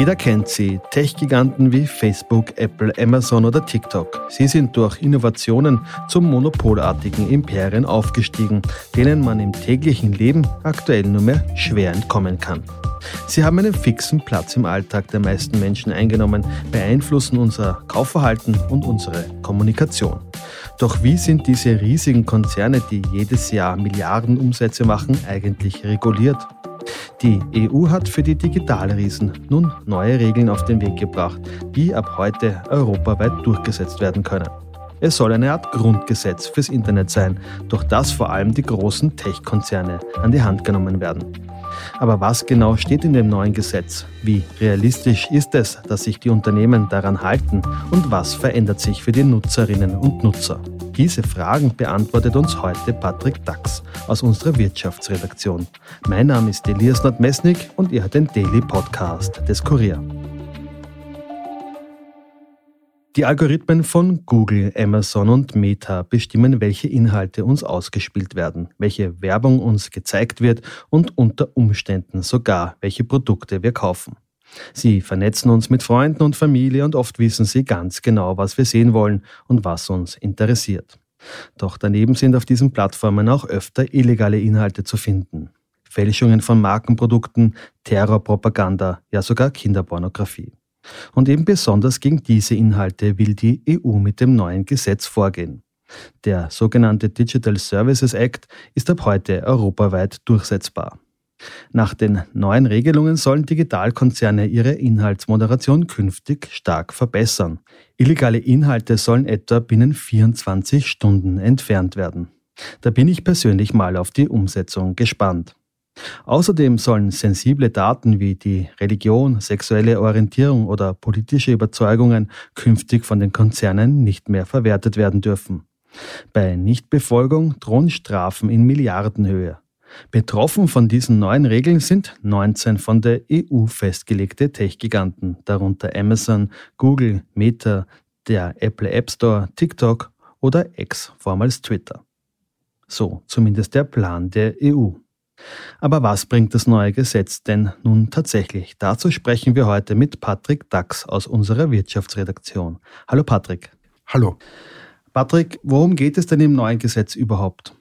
Jeder kennt sie, Tech-Giganten wie Facebook, Apple, Amazon oder TikTok. Sie sind durch Innovationen zum monopolartigen Imperien aufgestiegen, denen man im täglichen Leben aktuell nur mehr schwer entkommen kann. Sie haben einen fixen Platz im Alltag der meisten Menschen eingenommen, beeinflussen unser Kaufverhalten und unsere Kommunikation. Doch wie sind diese riesigen Konzerne, die jedes Jahr Milliarden Umsätze machen, eigentlich reguliert? Die EU hat für die Digitalriesen nun neue Regeln auf den Weg gebracht, die ab heute europaweit durchgesetzt werden können. Es soll eine Art Grundgesetz fürs Internet sein, durch das vor allem die großen Tech-Konzerne an die Hand genommen werden. Aber was genau steht in dem neuen Gesetz? Wie realistisch ist es, dass sich die Unternehmen daran halten? Und was verändert sich für die Nutzerinnen und Nutzer? Diese Fragen beantwortet uns heute Patrick Dax aus unserer Wirtschaftsredaktion. Mein Name ist Elias Nordmesnik und ihr hört den Daily Podcast des Kurier. Die Algorithmen von Google, Amazon und Meta bestimmen, welche Inhalte uns ausgespielt werden, welche Werbung uns gezeigt wird und unter Umständen sogar, welche Produkte wir kaufen. Sie vernetzen uns mit Freunden und Familie und oft wissen sie ganz genau, was wir sehen wollen und was uns interessiert. Doch daneben sind auf diesen Plattformen auch öfter illegale Inhalte zu finden. Fälschungen von Markenprodukten, Terrorpropaganda, ja sogar Kinderpornografie. Und eben besonders gegen diese Inhalte will die EU mit dem neuen Gesetz vorgehen. Der sogenannte Digital Services Act ist ab heute europaweit durchsetzbar. Nach den neuen Regelungen sollen Digitalkonzerne ihre Inhaltsmoderation künftig stark verbessern. Illegale Inhalte sollen etwa binnen 24 Stunden entfernt werden. Da bin ich persönlich mal auf die Umsetzung gespannt. Außerdem sollen sensible Daten wie die Religion, sexuelle Orientierung oder politische Überzeugungen künftig von den Konzernen nicht mehr verwertet werden dürfen. Bei Nichtbefolgung drohen Strafen in Milliardenhöhe. Betroffen von diesen neuen Regeln sind 19 von der EU festgelegte Tech-Giganten, darunter Amazon, Google, Meta, der Apple App Store, TikTok oder X, vormals Twitter. So zumindest der Plan der EU. Aber was bringt das neue Gesetz denn nun tatsächlich? Dazu sprechen wir heute mit Patrick Dax aus unserer Wirtschaftsredaktion. Hallo Patrick. Hallo. Patrick, worum geht es denn im neuen Gesetz überhaupt?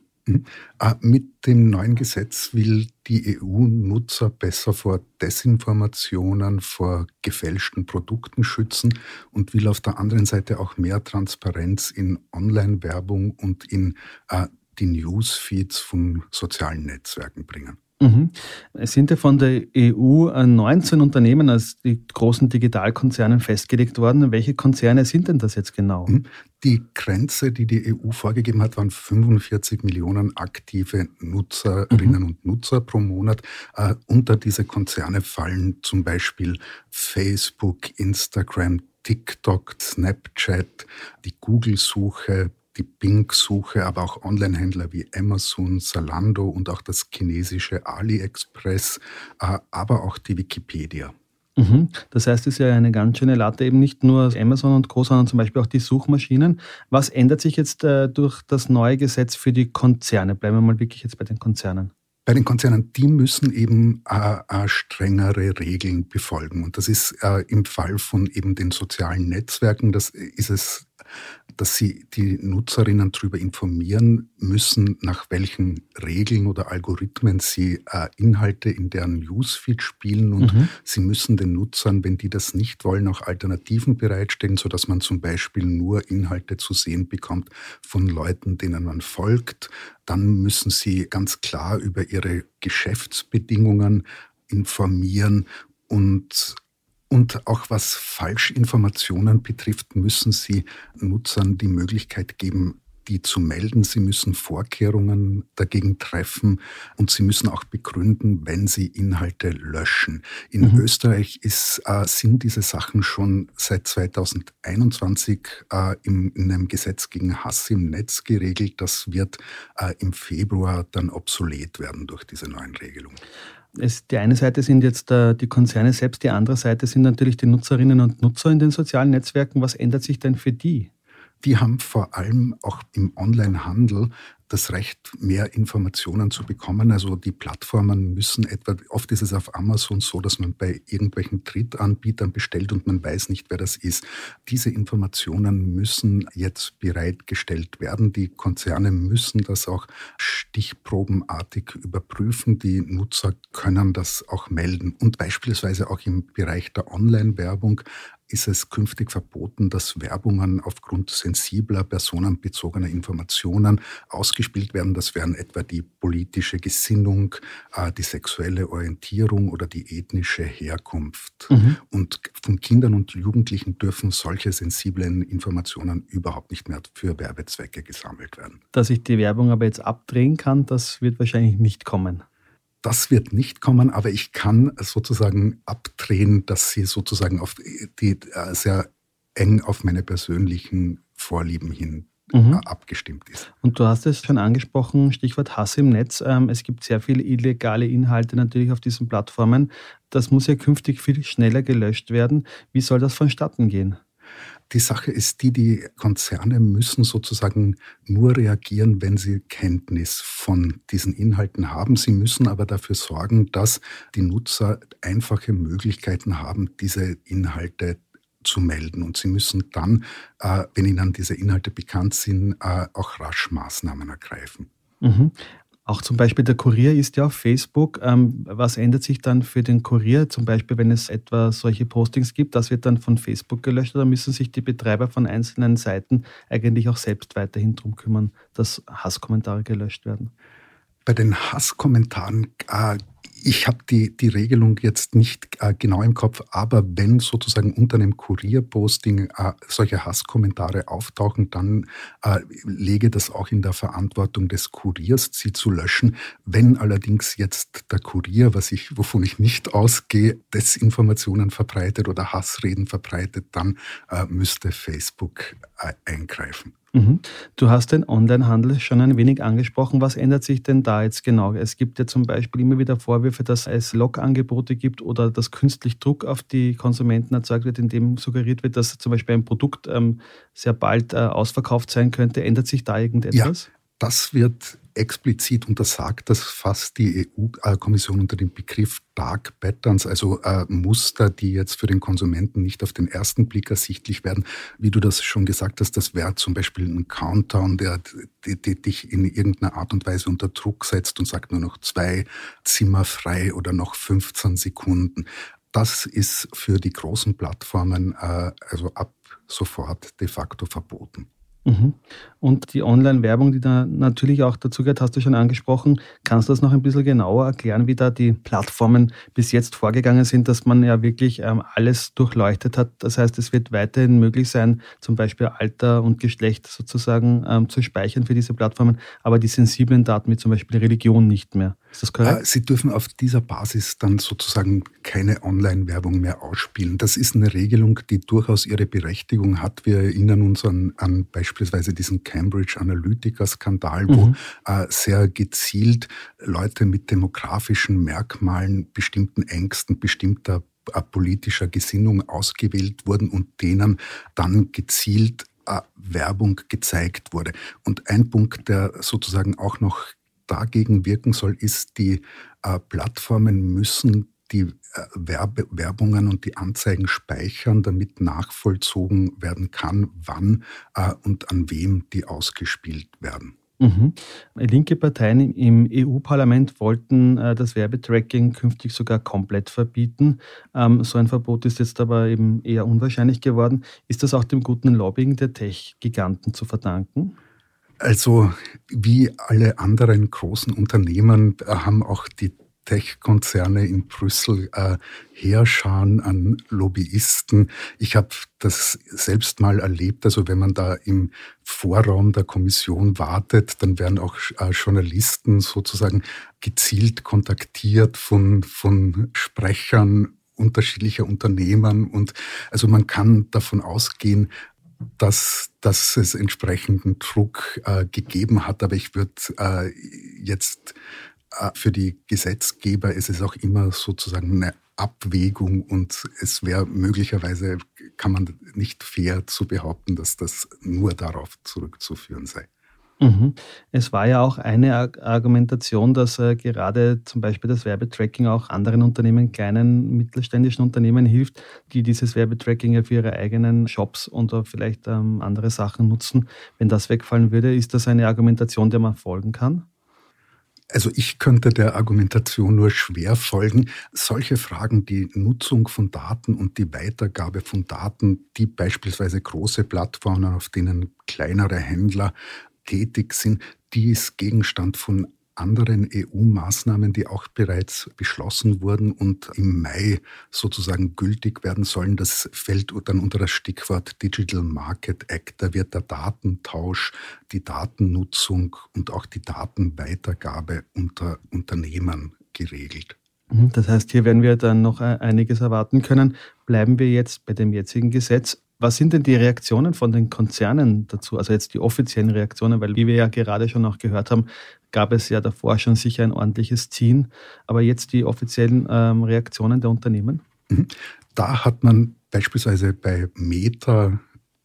Ah, mit dem neuen Gesetz will die EU Nutzer besser vor Desinformationen, vor gefälschten Produkten schützen und will auf der anderen Seite auch mehr Transparenz in Online-Werbung und in äh, die Newsfeeds von sozialen Netzwerken bringen. Mhm. Es sind ja von der EU 19 Unternehmen als die großen Digitalkonzerne festgelegt worden. Welche Konzerne sind denn das jetzt genau? Mhm. Die Grenze, die die EU vorgegeben hat, waren 45 Millionen aktive Nutzerinnen mhm. und Nutzer pro Monat. Uh, unter diese Konzerne fallen zum Beispiel Facebook, Instagram, TikTok, Snapchat, die Google-Suche, die Bing-Suche, aber auch Online-Händler wie Amazon, Zalando und auch das chinesische AliExpress, äh, aber auch die Wikipedia. Mhm. Das heißt, es ist ja eine ganz schöne Latte, eben nicht nur Amazon und Co., sondern zum Beispiel auch die Suchmaschinen. Was ändert sich jetzt äh, durch das neue Gesetz für die Konzerne? Bleiben wir mal wirklich jetzt bei den Konzernen. Bei den Konzernen, die müssen eben äh, äh, strengere Regeln befolgen. Und das ist äh, im Fall von eben den sozialen Netzwerken, das ist es dass sie die Nutzerinnen darüber informieren müssen, nach welchen Regeln oder Algorithmen sie äh, Inhalte in deren Newsfeed spielen und mhm. sie müssen den Nutzern, wenn die das nicht wollen, auch Alternativen bereitstellen, sodass man zum Beispiel nur Inhalte zu sehen bekommt von Leuten, denen man folgt. Dann müssen sie ganz klar über ihre Geschäftsbedingungen informieren und und auch was Falschinformationen betrifft, müssen Sie Nutzern die Möglichkeit geben, die zu melden. Sie müssen Vorkehrungen dagegen treffen und Sie müssen auch begründen, wenn Sie Inhalte löschen. In mhm. Österreich ist, äh, sind diese Sachen schon seit 2021 äh, im, in einem Gesetz gegen Hass im Netz geregelt. Das wird äh, im Februar dann obsolet werden durch diese neuen Regelungen. Es, die eine Seite sind jetzt äh, die Konzerne selbst, die andere Seite sind natürlich die Nutzerinnen und Nutzer in den sozialen Netzwerken. Was ändert sich denn für die? Die haben vor allem auch im Onlinehandel das Recht, mehr Informationen zu bekommen. Also die Plattformen müssen etwa, oft ist es auf Amazon so, dass man bei irgendwelchen Drittanbietern bestellt und man weiß nicht, wer das ist. Diese Informationen müssen jetzt bereitgestellt werden. Die Konzerne müssen das auch stichprobenartig überprüfen. Die Nutzer können das auch melden. Und beispielsweise auch im Bereich der Online-Werbung ist es künftig verboten, dass Werbungen aufgrund sensibler, personenbezogener Informationen ausgespielt werden. Das wären etwa die politische Gesinnung, äh, die sexuelle Orientierung oder die ethnische Herkunft. Mhm. Und von Kindern und Jugendlichen dürfen solche sensiblen Informationen überhaupt nicht mehr für Werbezwecke gesammelt werden. Dass ich die Werbung aber jetzt abdrehen kann, das wird wahrscheinlich nicht kommen. Das wird nicht kommen, aber ich kann sozusagen abdrehen, dass sie sozusagen auf die, äh, sehr eng auf meine persönlichen Vorlieben hin mhm. Äh, abgestimmt ist. Und du hast es schon angesprochen, Stichwort Hass im Netz. Ähm, es gibt sehr viele illegale Inhalte natürlich auf diesen Plattformen. Das muss ja künftig viel schneller gelöscht werden. Wie soll das vonstatten gehen? Die Sache ist die, die Konzerne müssen sozusagen nur reagieren, wenn sie Kenntnis von diesen Inhalten haben. Sie müssen aber dafür sorgen, dass die Nutzer einfache Möglichkeiten haben, diese Inhalte zu melden. Und sie müssen dann, äh, wenn ihnen diese Inhalte bekannt sind, äh, auch rasch Maßnahmen ergreifen. Mhm. Auch zum Beispiel der Kurier ist ja auf Facebook. Ähm, was ändert sich dann für den Kurier? Zum Beispiel, wenn es etwa solche Postings gibt, das wird dann von Facebook gelöscht oder müssen sich die Betreiber von einzelnen Seiten eigentlich auch selbst weiterhin darum kümmern, dass Hasskommentare gelöscht werden? Bei den Hasskommentaren äh, ich habe die, die Regelung jetzt nicht äh, genau im Kopf, aber wenn sozusagen unter einem Kurierposting äh, solche Hasskommentare auftauchen, dann äh, lege das auch in der Verantwortung des Kuriers, sie zu löschen. Wenn allerdings jetzt der Kurier, was ich, wovon ich nicht ausgehe, Desinformationen verbreitet oder Hassreden verbreitet, dann äh, müsste Facebook äh, eingreifen. Mhm. Du hast den Onlinehandel schon ein wenig angesprochen. Was ändert sich denn da jetzt genau? Es gibt ja zum Beispiel immer wieder Vorwürfe, dass es Log-Angebote gibt oder dass künstlich Druck auf die Konsumenten erzeugt wird, indem suggeriert wird, dass zum Beispiel ein Produkt ähm, sehr bald äh, ausverkauft sein könnte. Ändert sich da irgendetwas? Ja, das wird explizit untersagt, das fasst die EU-Kommission unter dem Begriff Dark Patterns, also äh, Muster, die jetzt für den Konsumenten nicht auf den ersten Blick ersichtlich werden. Wie du das schon gesagt hast, das wäre zum Beispiel ein Countdown, der die, die dich in irgendeiner Art und Weise unter Druck setzt und sagt nur noch zwei Zimmer frei oder noch 15 Sekunden. Das ist für die großen Plattformen äh, also ab sofort de facto verboten. Mhm. Und die Online-Werbung, die da natürlich auch dazu gehört, hast du schon angesprochen. Kannst du das noch ein bisschen genauer erklären, wie da die Plattformen bis jetzt vorgegangen sind, dass man ja wirklich ähm, alles durchleuchtet hat? Das heißt, es wird weiterhin möglich sein, zum Beispiel Alter und Geschlecht sozusagen ähm, zu speichern für diese Plattformen, aber die sensiblen Daten wie zum Beispiel Religion nicht mehr. Ist das korrekt? Äh, Sie dürfen auf dieser Basis dann sozusagen keine Online-Werbung mehr ausspielen. Das ist eine Regelung, die durchaus ihre Berechtigung hat. Wir erinnern uns an, an beispielsweise diesen Cambridge Analytica-Skandal, wo mhm. äh, sehr gezielt Leute mit demografischen Merkmalen, bestimmten Ängsten, bestimmter äh, politischer Gesinnung ausgewählt wurden und denen dann gezielt äh, Werbung gezeigt wurde. Und ein Punkt, der sozusagen auch noch dagegen wirken soll, ist, die äh, Plattformen müssen die äh, Werbe Werbungen und die Anzeigen speichern, damit nachvollzogen werden kann, wann äh, und an wem die ausgespielt werden. Mhm. Linke Parteien im EU-Parlament wollten äh, das Werbetracking künftig sogar komplett verbieten. Ähm, so ein Verbot ist jetzt aber eben eher unwahrscheinlich geworden. Ist das auch dem guten Lobbying der Tech-Giganten zu verdanken? Also wie alle anderen großen Unternehmen äh, haben auch die Tech-Konzerne in Brüssel äh, Heerscharen an Lobbyisten. Ich habe das selbst mal erlebt. Also wenn man da im Vorraum der Kommission wartet, dann werden auch äh, Journalisten sozusagen gezielt kontaktiert von, von Sprechern unterschiedlicher Unternehmen. Und also man kann davon ausgehen, dass, dass es entsprechenden Druck äh, gegeben hat. Aber ich würde äh, jetzt äh, für die Gesetzgeber ist es auch immer sozusagen eine Abwägung und es wäre möglicherweise, kann man nicht fair zu behaupten, dass das nur darauf zurückzuführen sei. Mhm. Es war ja auch eine Argumentation, dass äh, gerade zum Beispiel das Werbetracking auch anderen Unternehmen, kleinen mittelständischen Unternehmen hilft, die dieses Werbetracking ja für ihre eigenen Shops und vielleicht ähm, andere Sachen nutzen. Wenn das wegfallen würde, ist das eine Argumentation, der man folgen kann? Also ich könnte der Argumentation nur schwer folgen. Solche Fragen, die Nutzung von Daten und die Weitergabe von Daten, die beispielsweise große Plattformen, auf denen kleinere Händler tätig sind, die ist Gegenstand von anderen EU-Maßnahmen, die auch bereits beschlossen wurden und im Mai sozusagen gültig werden sollen. Das fällt dann unter das Stichwort Digital Market Act. Da wird der Datentausch, die Datennutzung und auch die Datenweitergabe unter Unternehmen geregelt. Mhm, das heißt, hier werden wir dann noch e-, einiges erwarten können. Bleiben wir jetzt bei dem jetzigen Gesetz. Was sind denn die Reaktionen von den Konzernen dazu? Also jetzt die offiziellen Reaktionen, weil wie wir ja gerade schon auch gehört haben, gab es ja davor schon sicher ein ordentliches Ziehen. Aber jetzt die offiziellen ähm, Reaktionen der Unternehmen? Mhm. Da hat man beispielsweise bei Meta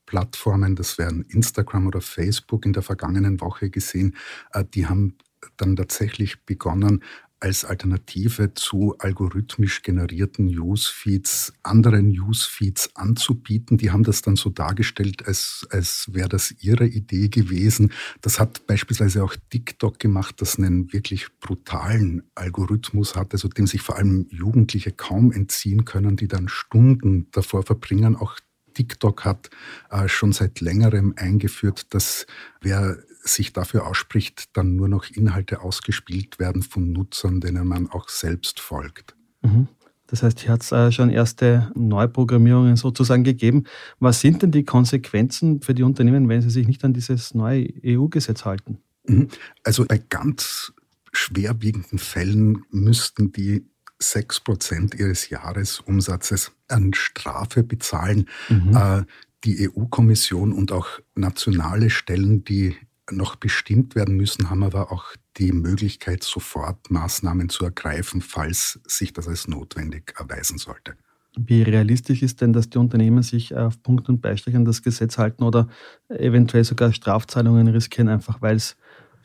Plattformen, das wären Instagram oder Facebook in der vergangenen Woche gesehen, äh, die haben dann tatsächlich begonnen, als Alternative zu algorithmisch generierten Newsfeeds andere Newsfeeds anzubieten. Die haben das dann so dargestellt, als, als wäre das ihre Idee gewesen. Das hat beispielsweise auch TikTok gemacht, das einen wirklich brutalen Algorithmus hat, also dem sich vor allem Jugendliche kaum entziehen können, die dann Stunden davor verbringen, auch TikTok hat äh, schon seit längerem eingeführt, dass wer sich dafür ausspricht, dann nur noch Inhalte ausgespielt werden von Nutzern, denen man auch selbst folgt. Mhm. Das heißt, hier hat es äh, schon erste Neuprogrammierungen sozusagen gegeben. Was sind denn die Konsequenzen für die Unternehmen, wenn sie sich nicht an dieses neue EU-Gesetz halten? Mhm. Also bei ganz schwerwiegenden Fällen müssten die 6% ihres Jahresumsatzes an Strafe bezahlen. Mhm. Äh, die EU-Kommission und auch nationale Stellen, die noch bestimmt werden müssen, haben aber auch die Möglichkeit, sofort Maßnahmen zu ergreifen, falls sich das als notwendig erweisen sollte. Wie realistisch ist denn, dass die Unternehmen sich auf Punkt und Beistrich an das Gesetz halten oder eventuell sogar Strafzahlungen riskieren, einfach weil es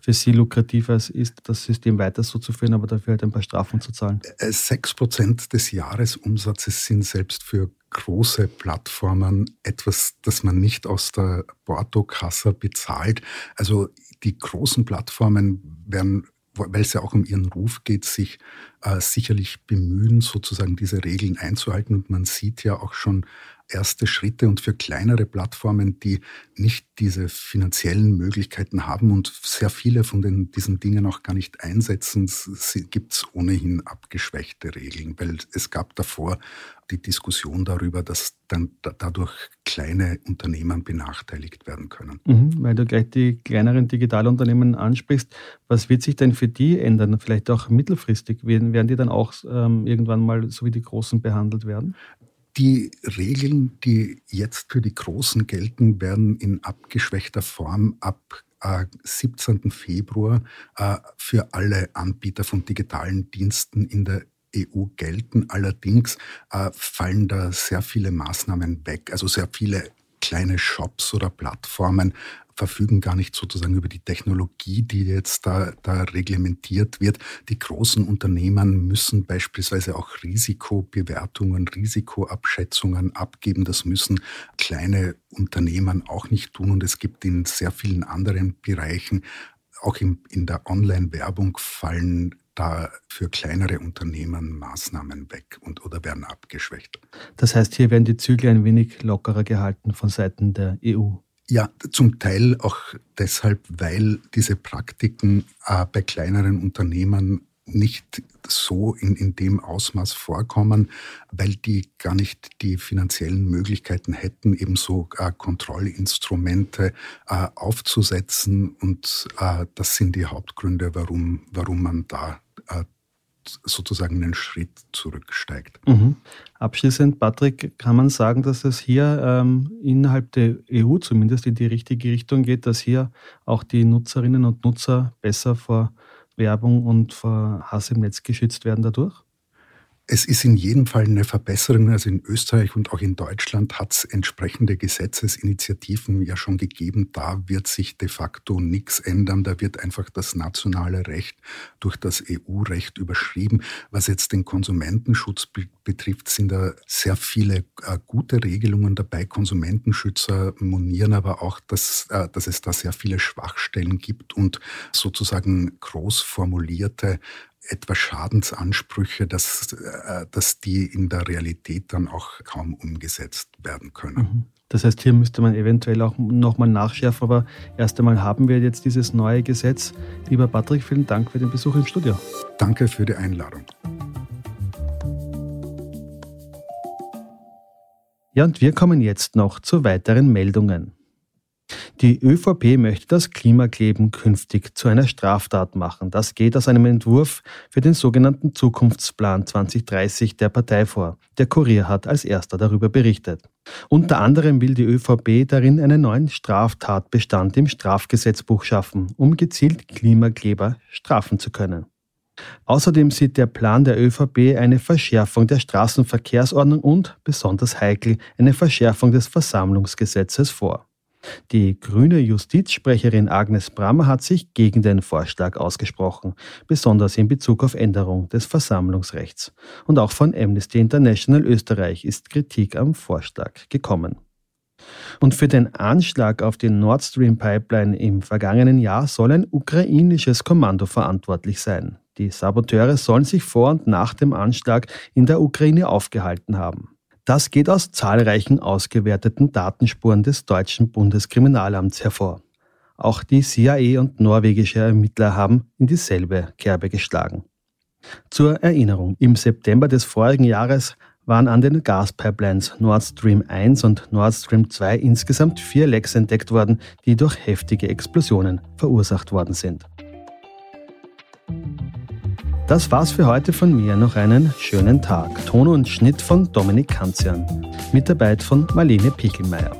für sie lukrativer ist, das System weiter so zu führen, aber dafür halt ein paar Strafen zu zahlen? Äh, sechs Prozent des Jahresumsatzes sind selbst für große Plattformen etwas, das man nicht aus der Portokasse bezahlt. Also die großen Plattformen werden weil es ja auch um ihren Ruf geht, sich äh, sicherlich bemühen, sozusagen diese Regeln einzuhalten. Und man sieht ja auch schon erste Schritte und für kleinere Plattformen, die nicht diese finanziellen Möglichkeiten haben und sehr viele von den, diesen Dingen auch gar nicht einsetzen, gibt es ohnehin abgeschwächte Regeln, weil es gab davor die Diskussion darüber, dass dann dadurch kleine Unternehmen benachteiligt werden können. Mhm, weil du gleich die kleineren Digitalunternehmen ansprichst, was wird sich denn für die ändern? Vielleicht auch mittelfristig? Werden, werden die dann auch ähm, irgendwann mal so wie die Großen behandelt werden? Die Regeln, die jetzt für die Großen gelten, werden in abgeschwächter Form ab äh, 17. Februar äh, für alle Anbieter von digitalen Diensten in der EU gelten. Allerdings äh, fallen da sehr viele Maßnahmen weg, also sehr viele kleine Shops oder Plattformen verfügen gar nicht sozusagen über die Technologie, die jetzt da, da reglementiert wird. Die großen Unternehmen müssen beispielsweise auch Risikobewertungen, Risikoabschätzungen abgeben. Das müssen kleine Unternehmen auch nicht tun. Und es gibt in sehr vielen anderen Bereichen, auch in, in der Online-Werbung fallen da für kleinere Unternehmen Maßnahmen weg und oder werden abgeschwächt. Das heißt, hier werden die Zügel ein wenig lockerer gehalten von Seiten der EU. Ja, zum Teil auch deshalb, weil diese Praktiken äh, bei kleineren Unternehmen nicht so in, in dem Ausmaß vorkommen, weil die gar nicht die finanziellen Möglichkeiten hätten, eben so äh, Kontrollinstrumente äh, aufzusetzen. Und äh, das sind die Hauptgründe, warum, warum man da äh, sozusagen einen Schritt zurücksteigt. Mhm. Abschließend, Patrick, kann man sagen, dass es hier ähm, innerhalb der EU zumindest in die richtige Richtung geht, dass hier auch die Nutzerinnen und Nutzer besser vor Werbung und vor Hass im Netz geschützt werden dadurch? Es ist in jedem Fall eine Verbesserung. Also in Österreich und auch in Deutschland hat es entsprechende Gesetzesinitiativen ja schon gegeben. Da wird sich de facto nichts ändern. Da wird einfach das nationale Recht durch das EU-Recht überschrieben. Was jetzt den Konsumentenschutz betrifft, sind da sehr viele äh, gute Regelungen dabei. Konsumentenschützer monieren aber auch, dass, äh, dass es da sehr viele Schwachstellen gibt und sozusagen groß formulierte etwa Schadensansprüche, dass, äh, dass die in der Realität dann auch kaum umgesetzt werden können. Mhm. Das heißt, hier müsste man eventuell auch nochmal nachschärfen, aber erst einmal haben wir jetzt dieses neue Gesetz. Lieber Patrick, vielen Dank für den Besuch im Studio. Danke für die Einladung. Ja, und wir kommen jetzt noch zu weiteren Meldungen. Die ÖVP möchte das Klimakleben künftig zu einer Straftat machen. Das geht aus einem Entwurf für den sogenannten Zukunftsplan 2030 der Partei vor. Der Kurier hat als erster darüber berichtet. Unter anderem will die ÖVP darin einen neuen Straftatbestand im Strafgesetzbuch schaffen, um gezielt Klimakleber strafen zu können. Außerdem sieht der Plan der ÖVP eine Verschärfung der Straßenverkehrsordnung und, besonders heikel, eine Verschärfung des Versammlungsgesetzes vor. Die grüne Justizsprecherin Agnes Brammer hat sich gegen den Vorschlag ausgesprochen, besonders in Bezug auf Änderung des Versammlungsrechts. Und auch von Amnesty International Österreich ist Kritik am Vorschlag gekommen. Und für den Anschlag auf die Nord Stream Pipeline im vergangenen Jahr soll ein ukrainisches Kommando verantwortlich sein. Die Saboteure sollen sich vor und nach dem Anschlag in der Ukraine aufgehalten haben. Das geht aus zahlreichen ausgewerteten Datenspuren des deutschen Bundeskriminalamts hervor. Auch die CIA und norwegische Ermittler haben in dieselbe Kerbe geschlagen. Zur Erinnerung, im September des vorigen Jahres waren an den Gaspipelines Nord Stream 1 und Nord Stream 2 insgesamt vier Lecks entdeckt worden, die durch heftige Explosionen verursacht worden sind. Das war's für heute von mir. Noch einen schönen Tag. Ton und Schnitt von Dominik Kanzian. Mitarbeit von Marlene Pickelmeier.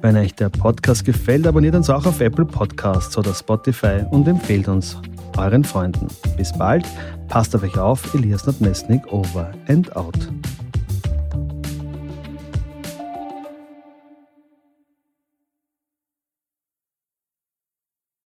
Wenn euch der Podcast gefällt, abonniert uns auch auf Apple Podcasts oder Spotify und empfehlt uns euren Freunden. Bis bald, passt auf euch auf, Elias Notmesnik over and out.